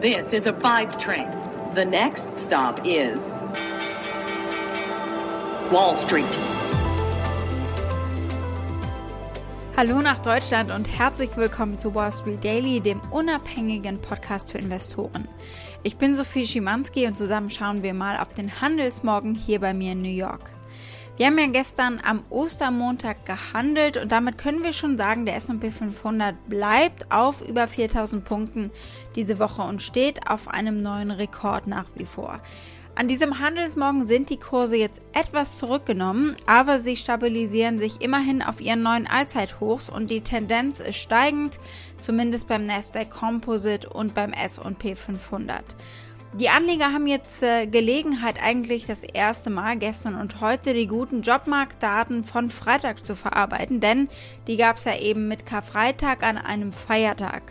This is a five train. The next stop is Wall Street. Hallo nach Deutschland und herzlich willkommen zu Wall Street Daily, dem unabhängigen Podcast für Investoren. Ich bin Sophie Schimanski und zusammen schauen wir mal auf den Handelsmorgen hier bei mir in New York. Wir haben ja gestern am Ostermontag gehandelt und damit können wir schon sagen, der S&P 500 bleibt auf über 4000 Punkten diese Woche und steht auf einem neuen Rekord nach wie vor. An diesem Handelsmorgen sind die Kurse jetzt etwas zurückgenommen, aber sie stabilisieren sich immerhin auf ihren neuen Allzeithochs und die Tendenz ist steigend, zumindest beim Nasdaq Composite und beim S&P 500. Die Anleger haben jetzt äh, Gelegenheit, eigentlich das erste Mal gestern und heute die guten Jobmarktdaten von Freitag zu verarbeiten, denn die gab es ja eben mit Karfreitag an einem Feiertag.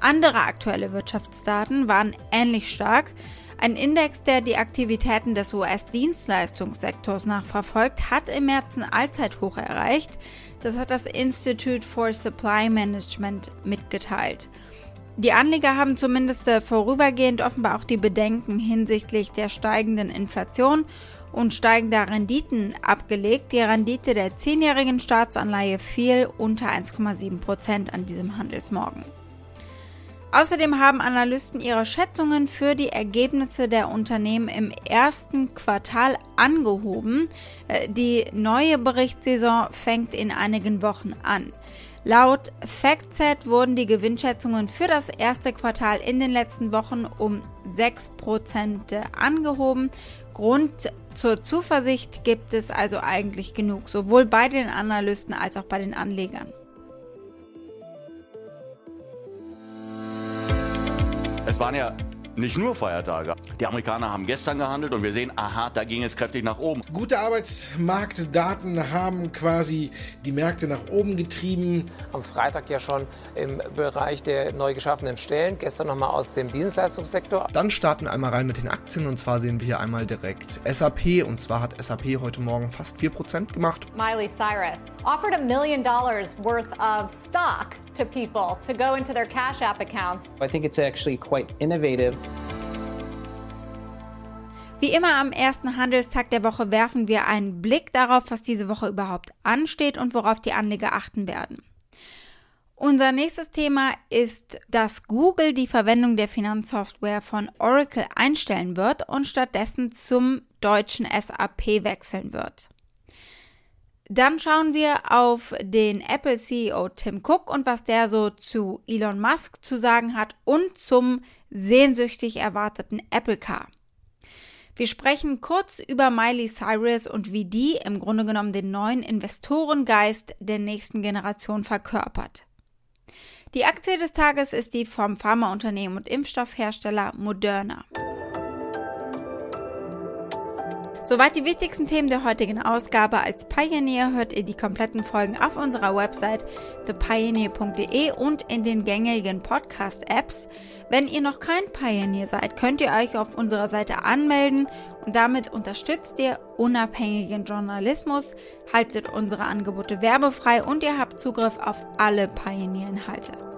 Andere aktuelle Wirtschaftsdaten waren ähnlich stark. Ein Index, der die Aktivitäten des US-Dienstleistungssektors nachverfolgt, hat im März ein Allzeithoch erreicht. Das hat das Institute for Supply Management mitgeteilt. Die Anleger haben zumindest äh, vorübergehend offenbar auch die Bedenken hinsichtlich der steigenden Inflation und steigender Renditen abgelegt. Die Rendite der zehnjährigen Staatsanleihe fiel unter 1,7 Prozent an diesem Handelsmorgen. Außerdem haben Analysten ihre Schätzungen für die Ergebnisse der Unternehmen im ersten Quartal angehoben. Äh, die neue Berichtssaison fängt in einigen Wochen an. Laut FactSet wurden die Gewinnschätzungen für das erste Quartal in den letzten Wochen um 6% angehoben. Grund zur Zuversicht gibt es also eigentlich genug, sowohl bei den Analysten als auch bei den Anlegern. Es waren ja nicht nur Feiertage. Die Amerikaner haben gestern gehandelt und wir sehen, aha, da ging es kräftig nach oben. Gute Arbeitsmarktdaten haben quasi die Märkte nach oben getrieben. Am Freitag ja schon im Bereich der neu geschaffenen Stellen, gestern nochmal aus dem Dienstleistungssektor. Dann starten wir einmal rein mit den Aktien und zwar sehen wir hier einmal direkt SAP und zwar hat SAP heute Morgen fast 4% gemacht. Miley Cyrus offered a million dollars worth of stock to people to go into their Cash App accounts. I think it's actually quite innovative. Wie immer am ersten Handelstag der Woche werfen wir einen Blick darauf, was diese Woche überhaupt ansteht und worauf die Anleger achten werden. Unser nächstes Thema ist, dass Google die Verwendung der Finanzsoftware von Oracle einstellen wird und stattdessen zum deutschen SAP wechseln wird. Dann schauen wir auf den Apple CEO Tim Cook und was der so zu Elon Musk zu sagen hat und zum sehnsüchtig erwarteten Apple Car. Wir sprechen kurz über Miley Cyrus und wie die im Grunde genommen den neuen Investorengeist der nächsten Generation verkörpert. Die Aktie des Tages ist die vom Pharmaunternehmen und Impfstoffhersteller Moderna. Soweit die wichtigsten Themen der heutigen Ausgabe. Als Pioneer hört ihr die kompletten Folgen auf unserer Website thepioneer.de und in den gängigen Podcast-Apps. Wenn ihr noch kein Pioneer seid, könnt ihr euch auf unserer Seite anmelden und damit unterstützt ihr unabhängigen Journalismus, haltet unsere Angebote werbefrei und ihr habt Zugriff auf alle Pioneer-Inhalte.